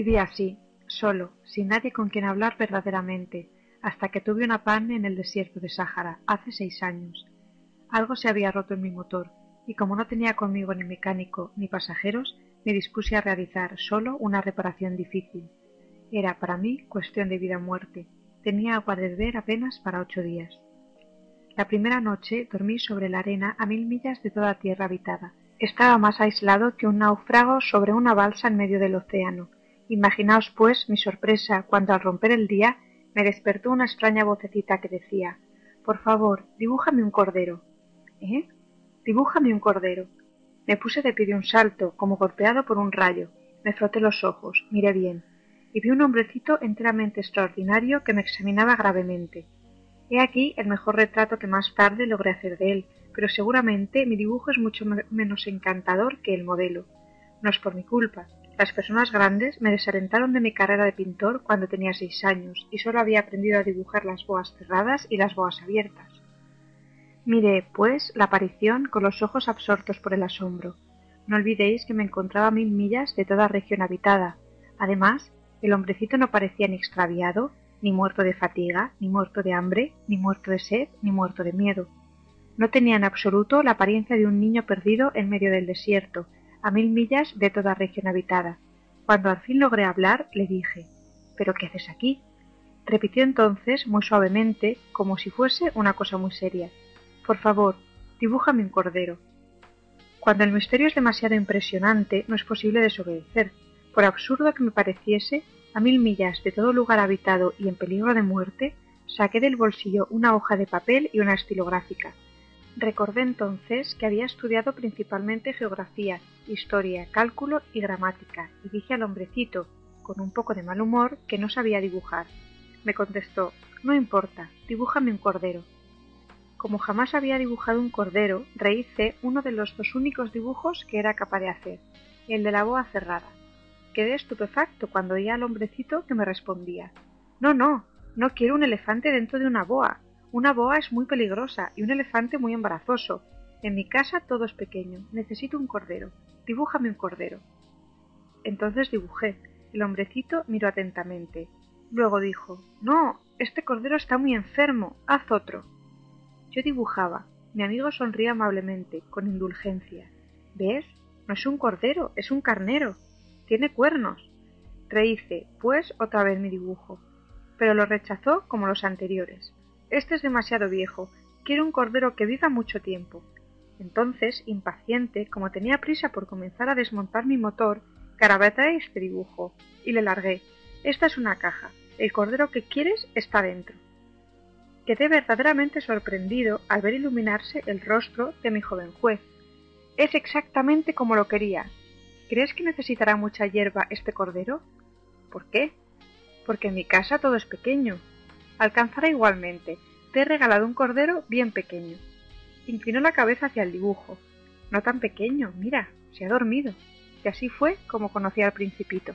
Viví así, solo, sin nadie con quien hablar verdaderamente, hasta que tuve una pan en el desierto de Sáhara, hace seis años. Algo se había roto en mi motor, y como no tenía conmigo ni mecánico ni pasajeros, me dispuse a realizar solo una reparación difícil. Era para mí cuestión de vida o muerte. Tenía agua de beber apenas para ocho días. La primera noche dormí sobre la arena a mil millas de toda tierra habitada. Estaba más aislado que un náufrago sobre una balsa en medio del océano. Imaginaos, pues, mi sorpresa cuando al romper el día me despertó una extraña vocecita que decía Por favor, dibújame un cordero. ¿Eh? Dibújame un cordero. Me puse de pie de un salto, como golpeado por un rayo. Me froté los ojos, miré bien, y vi un hombrecito enteramente extraordinario que me examinaba gravemente. He aquí el mejor retrato que más tarde logré hacer de él, pero seguramente mi dibujo es mucho menos encantador que el modelo. No es por mi culpa. Las personas grandes me desalentaron de mi carrera de pintor cuando tenía seis años y solo había aprendido a dibujar las boas cerradas y las boas abiertas. Miré, pues, la aparición con los ojos absortos por el asombro. No olvidéis que me encontraba a mil millas de toda región habitada. Además, el hombrecito no parecía ni extraviado, ni muerto de fatiga, ni muerto de hambre, ni muerto de sed, ni muerto de miedo. No tenía en absoluto la apariencia de un niño perdido en medio del desierto, a mil millas de toda región habitada. Cuando al fin logré hablar, le dije ¿Pero qué haces aquí? Repitió entonces muy suavemente, como si fuese una cosa muy seria por favor, dibújame un cordero. Cuando el misterio es demasiado impresionante, no es posible desobedecer. Por absurdo que me pareciese, a mil millas de todo lugar habitado y en peligro de muerte, saqué del bolsillo una hoja de papel y una estilográfica. Recordé entonces que había estudiado principalmente geografía, historia, cálculo y gramática, y dije al hombrecito, con un poco de mal humor, que no sabía dibujar. Me contestó No importa, dibújame un cordero. Como jamás había dibujado un cordero, rehice uno de los dos únicos dibujos que era capaz de hacer, el de la boa cerrada. Quedé estupefacto cuando oía al hombrecito que me respondía No, no, no quiero un elefante dentro de una boa. Una boa es muy peligrosa y un elefante muy embarazoso. En mi casa todo es pequeño. Necesito un cordero. Dibújame un cordero. Entonces dibujé. El hombrecito miró atentamente. Luego dijo No, este cordero está muy enfermo. Haz otro. Yo dibujaba. Mi amigo sonría amablemente, con indulgencia. ¿Ves? No es un cordero, es un carnero. Tiene cuernos. Rehice, pues, otra vez mi dibujo. Pero lo rechazó como los anteriores. Este es demasiado viejo. Quiero un cordero que viva mucho tiempo. Entonces, impaciente, como tenía prisa por comenzar a desmontar mi motor, carabateé este dibujo y le largué. Esta es una caja. El cordero que quieres está dentro. Quedé verdaderamente sorprendido al ver iluminarse el rostro de mi joven juez. Es exactamente como lo quería. ¿Crees que necesitará mucha hierba este cordero? ¿Por qué? Porque en mi casa todo es pequeño. Alcanzará igualmente. Te he regalado un cordero bien pequeño. Inclinó la cabeza hacia el dibujo. No tan pequeño, mira, se ha dormido. Y así fue como conocí al principito.